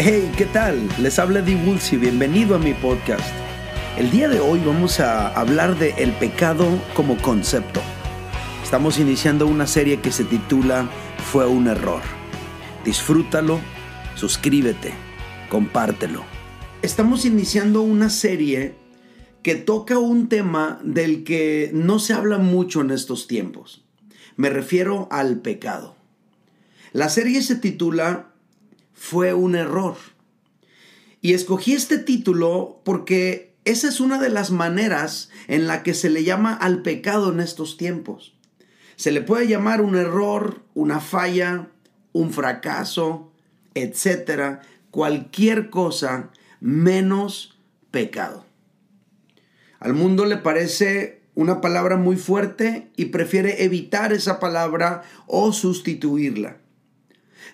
Hey, ¿qué tal? Les habla Dee Woolsey, bienvenido a mi podcast. El día de hoy vamos a hablar de el pecado como concepto. Estamos iniciando una serie que se titula Fue un error. Disfrútalo, suscríbete, compártelo. Estamos iniciando una serie que toca un tema del que no se habla mucho en estos tiempos. Me refiero al pecado. La serie se titula Fue un error. Y escogí este título porque esa es una de las maneras en la que se le llama al pecado en estos tiempos. Se le puede llamar un error, una falla, un fracaso, etcétera, cualquier cosa menos pecado. Al mundo le parece una palabra muy fuerte y prefiere evitar esa palabra o sustituirla.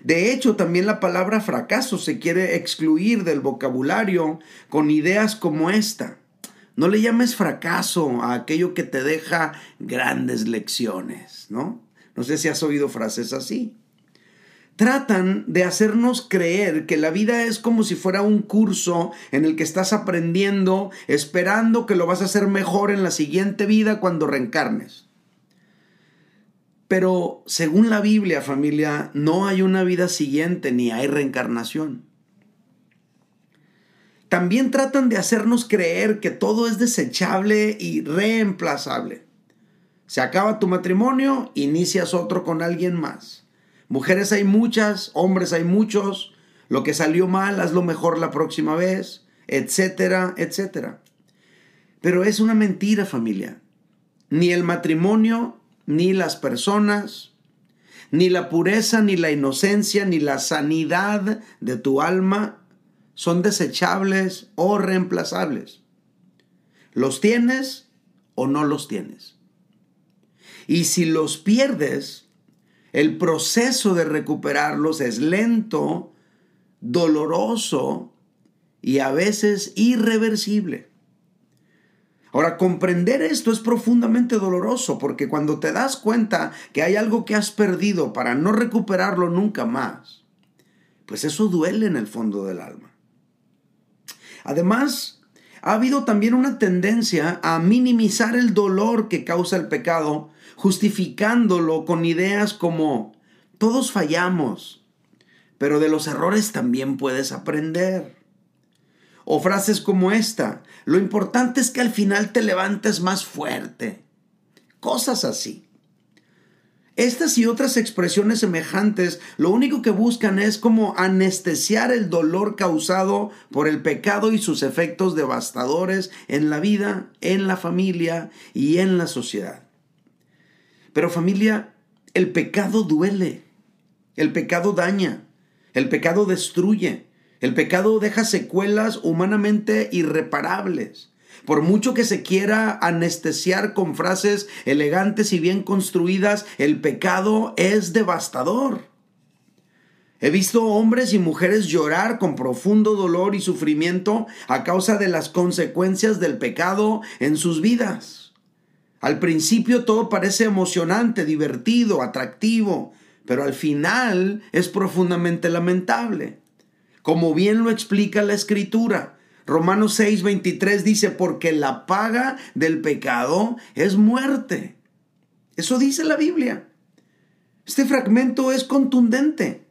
De hecho, también la palabra fracaso se quiere excluir del vocabulario con ideas como esta. No le llames fracaso a aquello que te deja grandes lecciones, ¿no? No sé si has oído frases así. Tratan de hacernos creer que la vida es como si fuera un curso en el que estás aprendiendo, esperando que lo vas a hacer mejor en la siguiente vida cuando reencarnes. Pero según la Biblia, familia, no hay una vida siguiente ni hay reencarnación. También tratan de hacernos creer que todo es desechable y reemplazable. Se acaba tu matrimonio, inicias otro con alguien más. Mujeres hay muchas, hombres hay muchos. Lo que salió mal, hazlo mejor la próxima vez, etcétera, etcétera. Pero es una mentira, familia. Ni el matrimonio, ni las personas, ni la pureza, ni la inocencia, ni la sanidad de tu alma son desechables o reemplazables. ¿Los tienes o no los tienes? Y si los pierdes, el proceso de recuperarlos es lento, doloroso y a veces irreversible. Ahora, comprender esto es profundamente doloroso porque cuando te das cuenta que hay algo que has perdido para no recuperarlo nunca más, pues eso duele en el fondo del alma. Además, ha habido también una tendencia a minimizar el dolor que causa el pecado justificándolo con ideas como todos fallamos, pero de los errores también puedes aprender. O frases como esta, lo importante es que al final te levantes más fuerte. Cosas así. Estas y otras expresiones semejantes lo único que buscan es como anestesiar el dolor causado por el pecado y sus efectos devastadores en la vida, en la familia y en la sociedad. Pero familia, el pecado duele, el pecado daña, el pecado destruye, el pecado deja secuelas humanamente irreparables. Por mucho que se quiera anestesiar con frases elegantes y bien construidas, el pecado es devastador. He visto hombres y mujeres llorar con profundo dolor y sufrimiento a causa de las consecuencias del pecado en sus vidas. Al principio todo parece emocionante, divertido, atractivo, pero al final es profundamente lamentable. Como bien lo explica la escritura, Romanos 6:23 dice, porque la paga del pecado es muerte. Eso dice la Biblia. Este fragmento es contundente.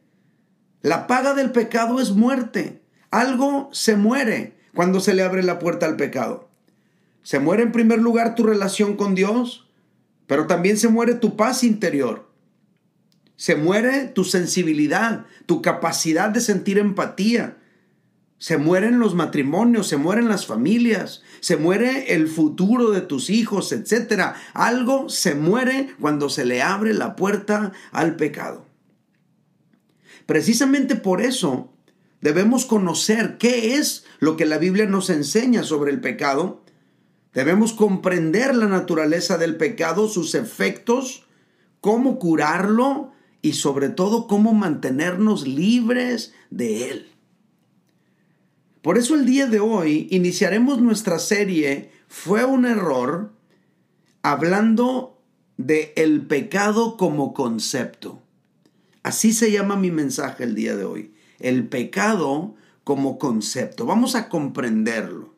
La paga del pecado es muerte. Algo se muere cuando se le abre la puerta al pecado. Se muere en primer lugar tu relación con Dios, pero también se muere tu paz interior. Se muere tu sensibilidad, tu capacidad de sentir empatía. Se mueren los matrimonios, se mueren las familias, se muere el futuro de tus hijos, etc. Algo se muere cuando se le abre la puerta al pecado. Precisamente por eso debemos conocer qué es lo que la Biblia nos enseña sobre el pecado Debemos comprender la naturaleza del pecado, sus efectos, cómo curarlo y sobre todo cómo mantenernos libres de él. Por eso el día de hoy iniciaremos nuestra serie Fue un error hablando de el pecado como concepto. Así se llama mi mensaje el día de hoy. El pecado como concepto. Vamos a comprenderlo.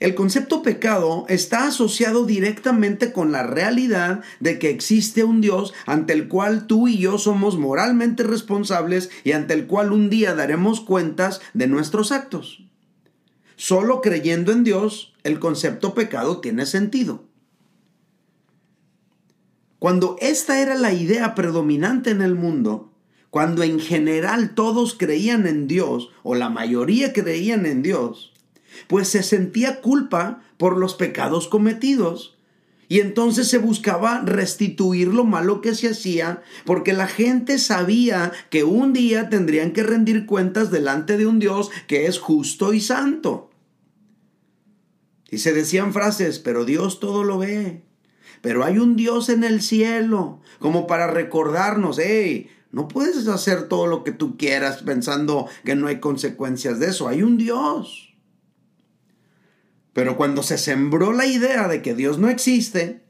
El concepto pecado está asociado directamente con la realidad de que existe un Dios ante el cual tú y yo somos moralmente responsables y ante el cual un día daremos cuentas de nuestros actos. Solo creyendo en Dios, el concepto pecado tiene sentido. Cuando esta era la idea predominante en el mundo, cuando en general todos creían en Dios, o la mayoría creían en Dios, pues se sentía culpa por los pecados cometidos. Y entonces se buscaba restituir lo malo que se hacía, porque la gente sabía que un día tendrían que rendir cuentas delante de un Dios que es justo y santo. Y se decían frases, pero Dios todo lo ve. Pero hay un Dios en el cielo, como para recordarnos, hey, no puedes hacer todo lo que tú quieras pensando que no hay consecuencias de eso. Hay un Dios. Pero cuando se sembró la idea de que Dios no existe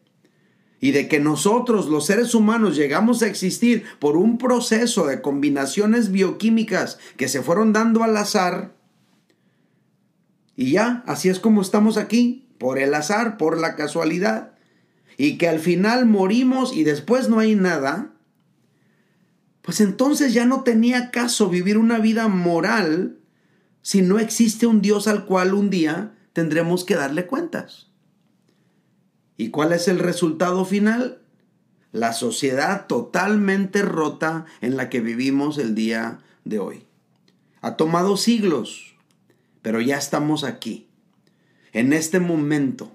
y de que nosotros los seres humanos llegamos a existir por un proceso de combinaciones bioquímicas que se fueron dando al azar, y ya, así es como estamos aquí, por el azar, por la casualidad, y que al final morimos y después no hay nada, pues entonces ya no tenía caso vivir una vida moral si no existe un Dios al cual un día tendremos que darle cuentas. ¿Y cuál es el resultado final? La sociedad totalmente rota en la que vivimos el día de hoy. Ha tomado siglos, pero ya estamos aquí, en este momento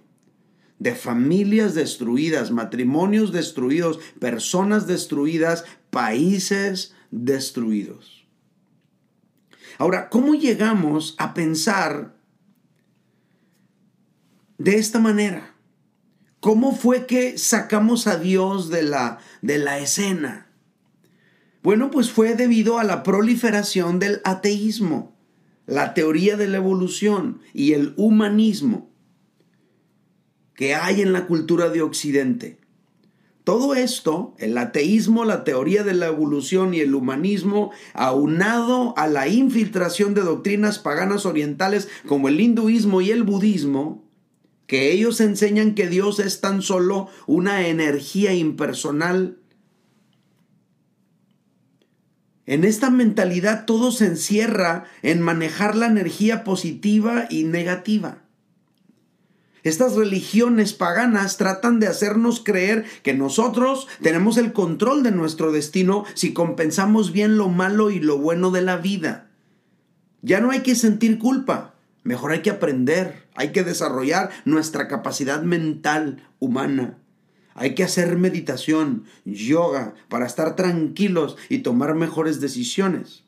de familias destruidas, matrimonios destruidos, personas destruidas, países destruidos. Ahora, ¿cómo llegamos a pensar de esta manera. ¿Cómo fue que sacamos a Dios de la, de la escena? Bueno, pues fue debido a la proliferación del ateísmo, la teoría de la evolución y el humanismo que hay en la cultura de Occidente. Todo esto, el ateísmo, la teoría de la evolución y el humanismo, aunado a la infiltración de doctrinas paganas orientales como el hinduismo y el budismo, que ellos enseñan que Dios es tan solo una energía impersonal. En esta mentalidad todo se encierra en manejar la energía positiva y negativa. Estas religiones paganas tratan de hacernos creer que nosotros tenemos el control de nuestro destino si compensamos bien lo malo y lo bueno de la vida. Ya no hay que sentir culpa, Mejor hay que aprender, hay que desarrollar nuestra capacidad mental humana. Hay que hacer meditación, yoga, para estar tranquilos y tomar mejores decisiones.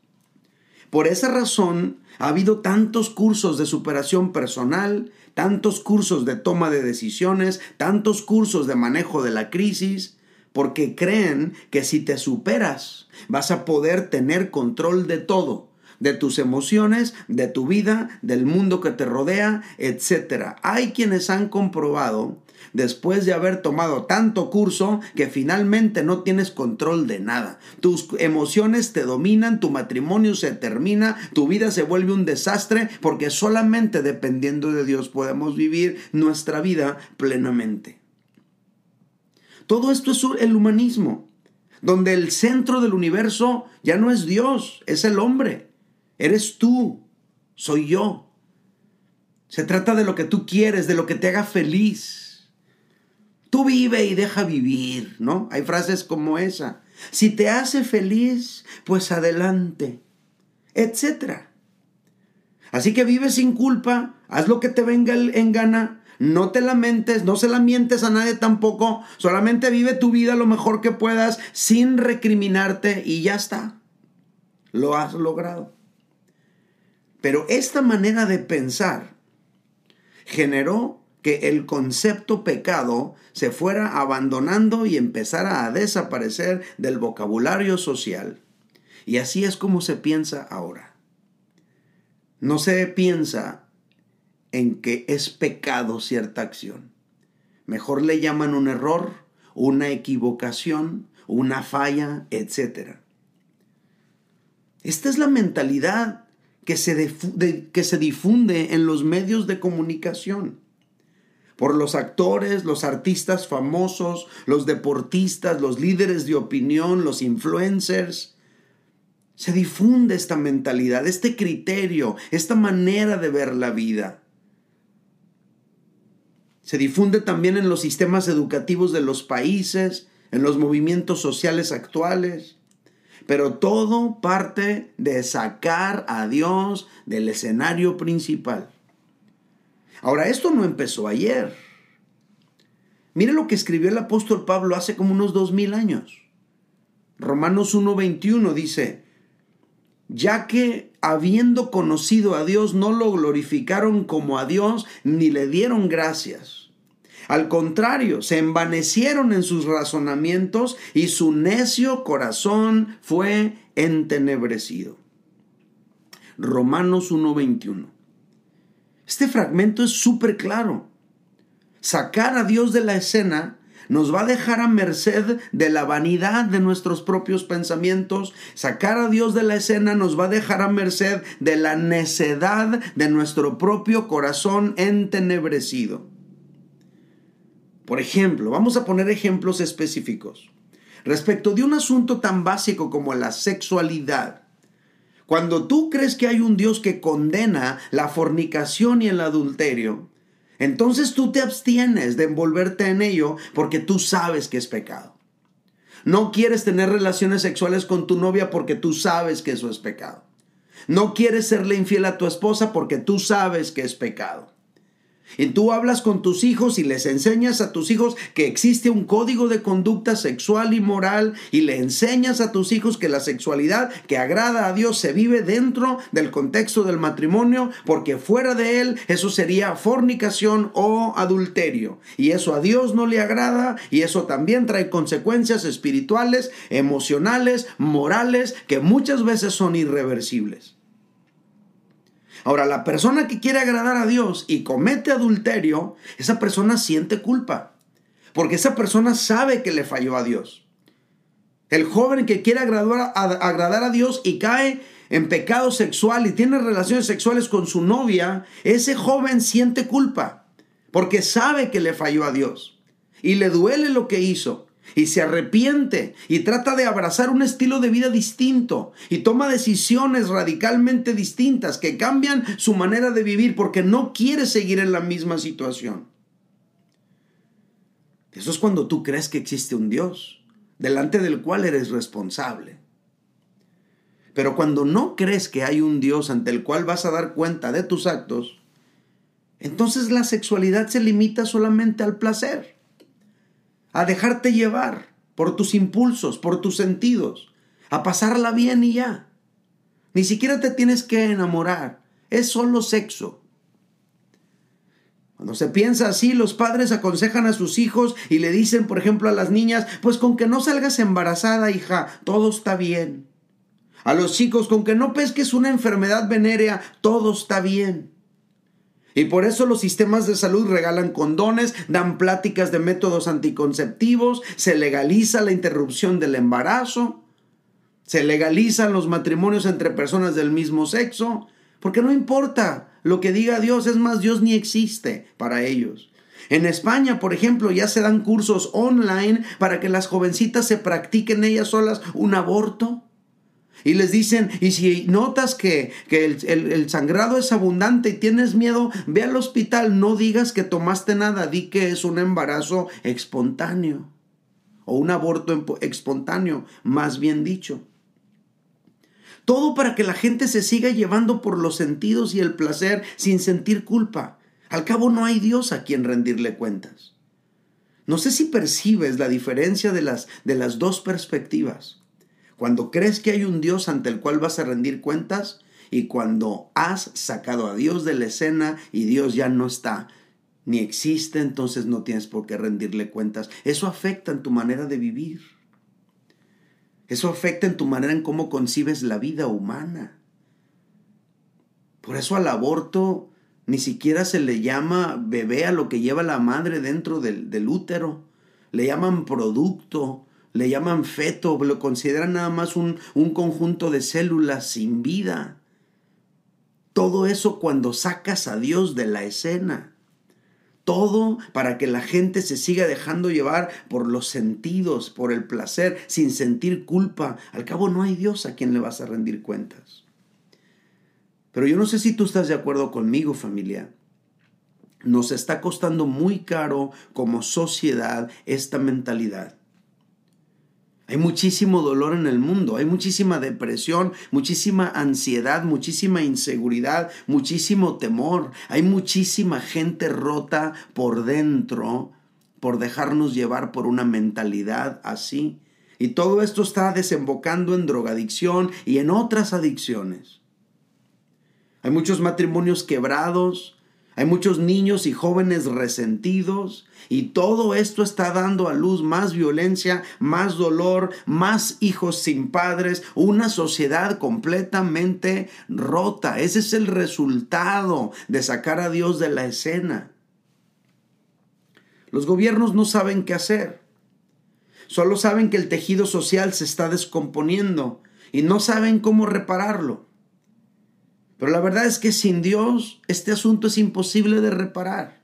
Por esa razón, ha habido tantos cursos de superación personal, tantos cursos de toma de decisiones, tantos cursos de manejo de la crisis, porque creen que si te superas, vas a poder tener control de todo de tus emociones, de tu vida, del mundo que te rodea, etc. Hay quienes han comprobado después de haber tomado tanto curso que finalmente no tienes control de nada. Tus emociones te dominan, tu matrimonio se termina, tu vida se vuelve un desastre porque solamente dependiendo de Dios podemos vivir nuestra vida plenamente. Todo esto es el humanismo, donde el centro del universo ya no es Dios, es el hombre. Eres tú, soy yo. Se trata de lo que tú quieres, de lo que te haga feliz. Tú vive y deja vivir, ¿no? Hay frases como esa. Si te hace feliz, pues adelante, etc. Así que vive sin culpa, haz lo que te venga en gana, no te lamentes, no se la mientes a nadie tampoco, solamente vive tu vida lo mejor que puedas sin recriminarte y ya está. Lo has logrado. Pero esta manera de pensar generó que el concepto pecado se fuera abandonando y empezara a desaparecer del vocabulario social. Y así es como se piensa ahora. No se piensa en que es pecado cierta acción. Mejor le llaman un error, una equivocación, una falla, etc. Esta es la mentalidad que se, que se difunde en los medios de comunicación por los actores, los artistas famosos, los deportistas, los líderes de opinión, los influencers. Se difunde esta mentalidad, este criterio, esta manera de ver la vida. Se difunde también en los sistemas educativos de los países, en los movimientos sociales actuales. Pero todo parte de sacar a Dios del escenario principal. Ahora, esto no empezó ayer. Mire lo que escribió el apóstol Pablo hace como unos dos mil años. Romanos 1.21 dice, ya que habiendo conocido a Dios no lo glorificaron como a Dios ni le dieron gracias. Al contrario, se envanecieron en sus razonamientos y su necio corazón fue entenebrecido. Romanos 1.21. Este fragmento es súper claro. Sacar a Dios de la escena nos va a dejar a merced de la vanidad de nuestros propios pensamientos. Sacar a Dios de la escena nos va a dejar a merced de la necedad de nuestro propio corazón entenebrecido. Por ejemplo, vamos a poner ejemplos específicos. Respecto de un asunto tan básico como la sexualidad, cuando tú crees que hay un Dios que condena la fornicación y el adulterio, entonces tú te abstienes de envolverte en ello porque tú sabes que es pecado. No quieres tener relaciones sexuales con tu novia porque tú sabes que eso es pecado. No quieres serle infiel a tu esposa porque tú sabes que es pecado. Y tú hablas con tus hijos y les enseñas a tus hijos que existe un código de conducta sexual y moral y le enseñas a tus hijos que la sexualidad que agrada a Dios se vive dentro del contexto del matrimonio porque fuera de él eso sería fornicación o adulterio. Y eso a Dios no le agrada y eso también trae consecuencias espirituales, emocionales, morales que muchas veces son irreversibles. Ahora, la persona que quiere agradar a Dios y comete adulterio, esa persona siente culpa, porque esa persona sabe que le falló a Dios. El joven que quiere agradar a, agradar a Dios y cae en pecado sexual y tiene relaciones sexuales con su novia, ese joven siente culpa, porque sabe que le falló a Dios y le duele lo que hizo y se arrepiente y trata de abrazar un estilo de vida distinto y toma decisiones radicalmente distintas que cambian su manera de vivir porque no quiere seguir en la misma situación. Eso es cuando tú crees que existe un Dios delante del cual eres responsable. Pero cuando no crees que hay un Dios ante el cual vas a dar cuenta de tus actos, entonces la sexualidad se limita solamente al placer a dejarte llevar por tus impulsos, por tus sentidos, a pasarla bien y ya. Ni siquiera te tienes que enamorar, es solo sexo. Cuando se piensa así, los padres aconsejan a sus hijos y le dicen, por ejemplo, a las niñas, pues con que no salgas embarazada, hija, todo está bien. A los chicos, con que no pesques una enfermedad venérea, todo está bien. Y por eso los sistemas de salud regalan condones, dan pláticas de métodos anticonceptivos, se legaliza la interrupción del embarazo, se legalizan los matrimonios entre personas del mismo sexo, porque no importa lo que diga Dios, es más, Dios ni existe para ellos. En España, por ejemplo, ya se dan cursos online para que las jovencitas se practiquen ellas solas un aborto. Y les dicen, y si notas que, el, sangrado es abundante y tienes miedo, ve al hospital, no digas que tomaste nada, di que es un embarazo espontáneo o un aborto espontáneo, más bien dicho. Todo para que la gente se siga llevando por los sentidos y el placer sin sentir culpa. Al cabo no hay Dios a quien rendirle cuentas. No sé si percibes la diferencia de las, de las dos perspectivas. Cuando crees que hay un Dios ante el cual vas a rendir cuentas y cuando has sacado a Dios de la escena y Dios ya no está ni existe, entonces no tienes por qué rendirle cuentas. Eso afecta en tu manera de vivir. Eso afecta en tu manera en cómo concibes la vida humana. Por eso al aborto ni siquiera se le llama bebé a lo que lleva la madre dentro del, del útero. Le llaman producto, le llaman feto, lo consideran nada más un, un conjunto de células sin vida. Todo eso cuando sacas a Dios de la escena. Todo para que la gente se siga dejando llevar por los sentidos, por el placer, sin sentir culpa. Al cabo no hay Dios a quien le vas a rendir cuentas. Pero yo no sé si tú estás de acuerdo conmigo, familia. Nos está costando muy caro como sociedad esta mentalidad. Hay muchísimo dolor en el mundo, hay muchísima depresión, muchísima ansiedad, muchísima inseguridad, muchísimo temor. Hay muchísima gente rota por dentro por dejarnos llevar por una mentalidad así. Y todo esto está desembocando en drogadicción y en otras adicciones. Hay muchos matrimonios quebrados, hay muchos niños y jóvenes resentidos y todo esto está dando a luz más violencia, más dolor, más hijos sin padres, una sociedad completamente rota. Ese es el resultado de sacar a Dios de la escena. Los gobiernos no saben qué hacer. Solo saben que el tejido social se está descomponiendo y no saben cómo repararlo. Pero la verdad es que sin Dios este asunto es imposible de reparar.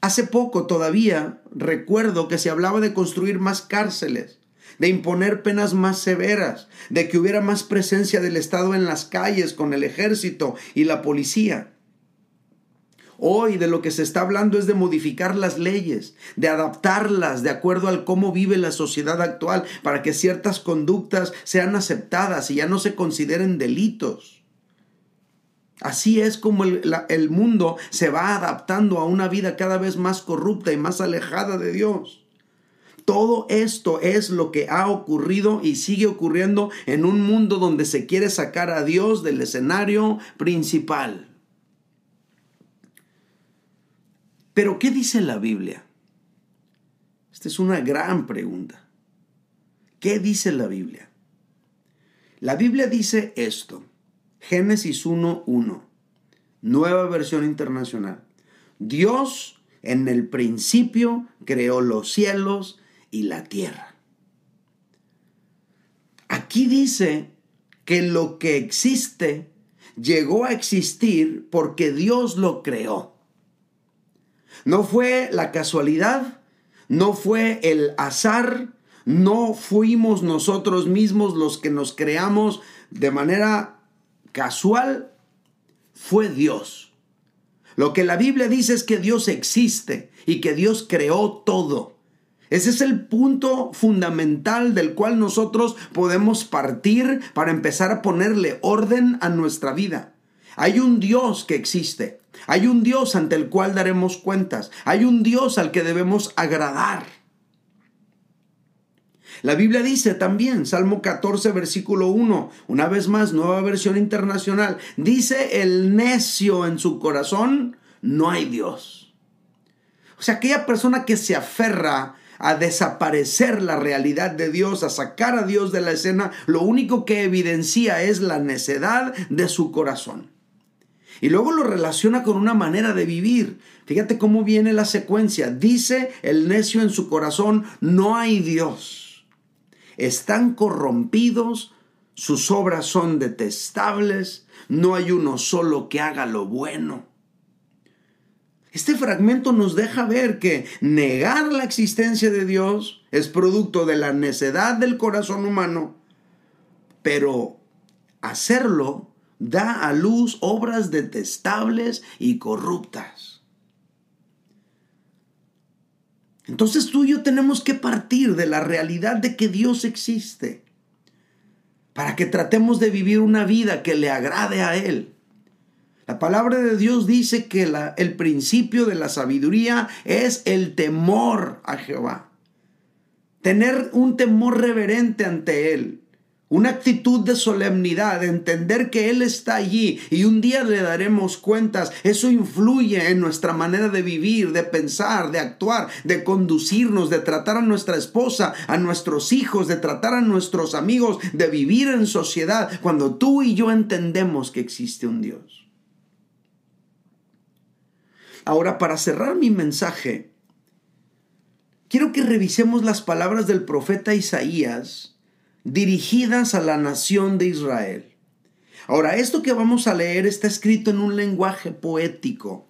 Hace poco todavía recuerdo que se hablaba de construir más cárceles, de imponer penas más severas, de que hubiera más presencia del Estado en las calles con el ejército y la policía. Hoy de lo que se está hablando es de modificar las leyes, de adaptarlas de acuerdo al cómo vive la sociedad actual para que ciertas conductas sean aceptadas y ya no se consideren delitos. Así es como el, el, mundo se va adaptando a una vida cada vez más corrupta y más alejada de Dios. Todo esto es lo que ha ocurrido y sigue ocurriendo en un mundo donde se quiere sacar a Dios del escenario principal. Pero ¿qué dice la Biblia? Esta es una gran pregunta. ¿Qué dice la Biblia? La Biblia dice esto. Génesis 1.1. Nueva versión internacional. Dios en el principio creó los cielos y la tierra. Aquí dice que lo que existe llegó a existir porque Dios lo creó. No fue la casualidad, no fue el azar, no fuimos nosotros mismos los que nos creamos de manera casual, fue Dios. Lo que la Biblia dice es que Dios existe y que Dios creó todo. Ese es el punto fundamental del cual nosotros podemos partir para empezar a ponerle orden a nuestra vida. Hay un Dios que existe. Hay un Dios ante el cual daremos cuentas. Hay un Dios al que debemos agradar. La Biblia dice también, Salmo 14, versículo 1, una vez más, nueva versión internacional, dice el necio en su corazón, no hay Dios. O sea, aquella persona que se aferra a desaparecer la realidad de Dios, a sacar a Dios de la escena, lo único que evidencia es la necedad de su corazón. Y luego lo relaciona con una manera de vivir. Fíjate cómo viene la secuencia. Dice el necio en su corazón, no hay Dios. Están corrompidos, sus obras son detestables, no hay uno solo que haga lo bueno. Este fragmento nos deja ver que negar la existencia de Dios es producto de la necedad del corazón humano, pero hacerlo da a luz obras detestables y corruptas. Entonces tú y yo tenemos que partir de la realidad de que Dios existe para que tratemos de vivir una vida que le agrade a Él. La palabra de Dios dice que el principio de la sabiduría es el temor a Jehová. Tener un temor reverente ante Él. Una actitud de solemnidad, de entender que Él está allí y un día le daremos cuentas. Eso influye en nuestra manera de vivir, de pensar, de actuar, de conducirnos, de tratar a nuestra esposa, a nuestros hijos, de tratar a nuestros amigos, de vivir en sociedad, cuando tú y yo entendemos que existe un Dios. Ahora, para cerrar mi mensaje, quiero que revisemos las palabras del profeta Isaías dirigidas a la nación de Israel. Ahora, esto que vamos a leer está escrito en un lenguaje poético.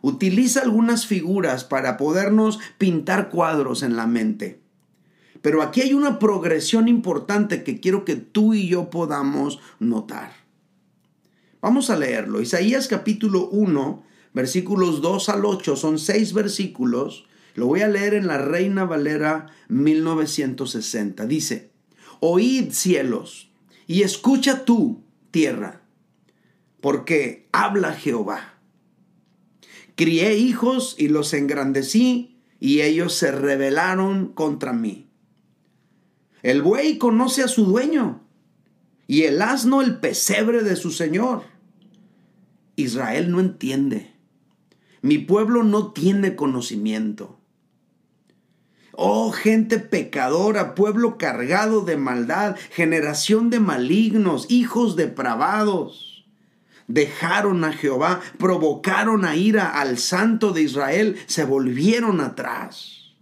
Utiliza algunas figuras para podernos pintar cuadros en la mente. Pero aquí hay una progresión importante que quiero que tú y yo podamos notar. Vamos a leerlo. Isaías capítulo 1, versículos 2 al 8, son seis versículos. Lo voy a leer en la Reina Valera 1960. Dice, Oíd cielos y escucha tú, tierra, porque habla Jehová. Crié hijos y los engrandecí, y ellos se rebelaron contra mí. El buey conoce a su dueño, y el asno el pesebre de su señor. Israel no entiende. Mi pueblo no tiene conocimiento. Oh gente pecadora, pueblo cargado de maldad, generación de malignos, hijos depravados. Dejaron a Jehová, provocaron a ira al santo de Israel, se volvieron atrás.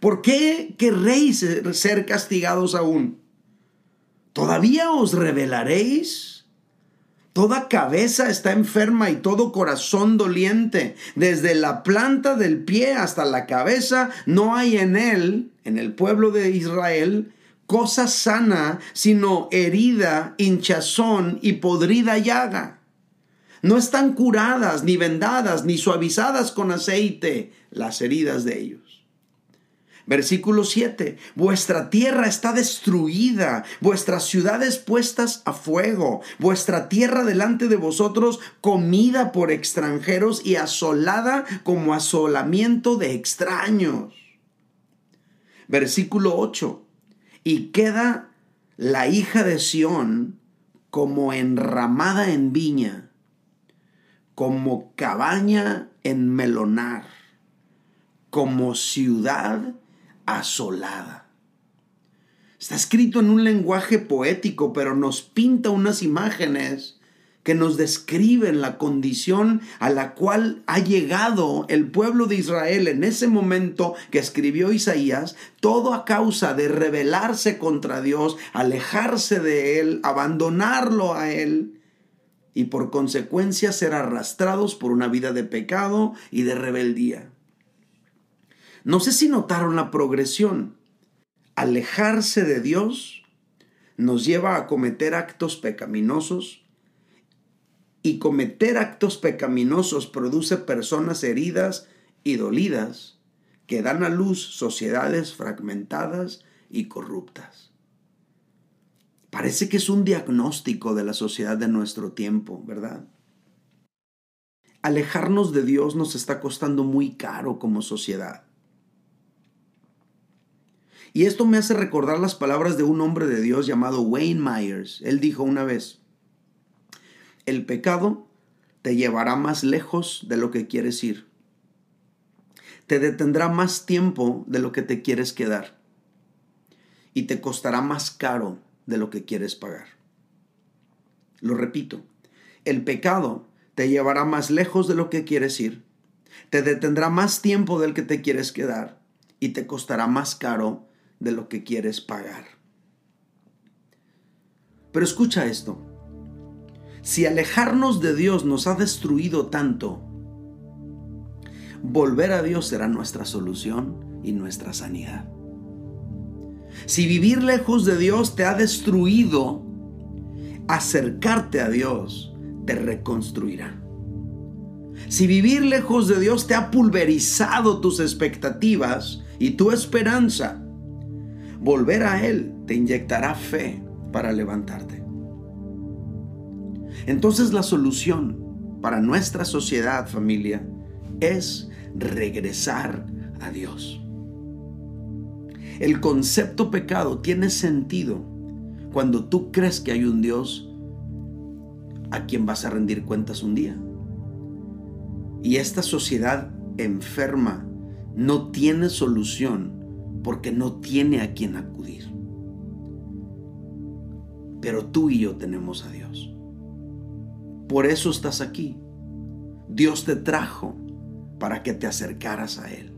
¿Por qué querréis ser castigados aún? ¿Todavía os rebelaréis? Toda cabeza está enferma y todo corazón doliente. Desde la planta del pie hasta la cabeza no hay en él, en el pueblo de Israel, cosa sana, sino herida, hinchazón y podrida llaga. No están curadas, ni vendadas, ni suavizadas con aceite las heridas de ellos. Versículo 7. Vuestra tierra está destruida, vuestras ciudades puestas a fuego, vuestra tierra delante de vosotros comida por extranjeros y asolada como asolamiento de extraños. Versículo 8. Y queda la hija de Sión como enramada en viña, como cabaña en melonar, como ciudad asolada. Está escrito en un lenguaje poético, pero nos pinta unas imágenes que nos describen la condición a la cual ha llegado el pueblo de Israel en ese momento que escribió Isaías, todo a causa de rebelarse contra Dios, alejarse de Él, abandonarlo a Él y por consecuencia ser arrastrados por una vida de pecado y de rebeldía. No sé si notaron la progresión. Alejarse de Dios nos lleva a cometer actos pecaminosos y cometer actos pecaminosos produce personas heridas y dolidas que dan a luz sociedades fragmentadas y corruptas. Parece que es un diagnóstico de la sociedad de nuestro tiempo, ¿verdad? Alejarnos de Dios nos está costando muy caro como sociedad. Y esto me hace recordar las palabras de un hombre de Dios llamado Wayne Myers. Él dijo una vez, el pecado te llevará más lejos de lo que quieres ir. Te detendrá más tiempo de lo que te quieres quedar. Y te costará más caro de lo que quieres pagar. Lo repito, el pecado te llevará más lejos de lo que quieres ir. Te detendrá más tiempo del que te quieres quedar. Y te costará más caro de lo que quieres pagar. Pero escucha esto. Si alejarnos de Dios nos ha destruido tanto, volver a Dios será nuestra solución y nuestra sanidad. Si vivir lejos de Dios te ha destruido, acercarte a Dios te reconstruirá. Si vivir lejos de Dios te ha pulverizado tus expectativas y tu esperanza, volver a Él te inyectará fe para levantarte. Entonces la solución para nuestra sociedad, familia, es regresar a Dios. El concepto pecado tiene sentido cuando tú crees que hay un Dios a quien vas a rendir cuentas un día. Y esta sociedad enferma no tiene solución porque no tiene a quien acudir. Pero tú y yo tenemos a Dios. Por eso estás aquí. Dios te trajo para que te acercaras a Él.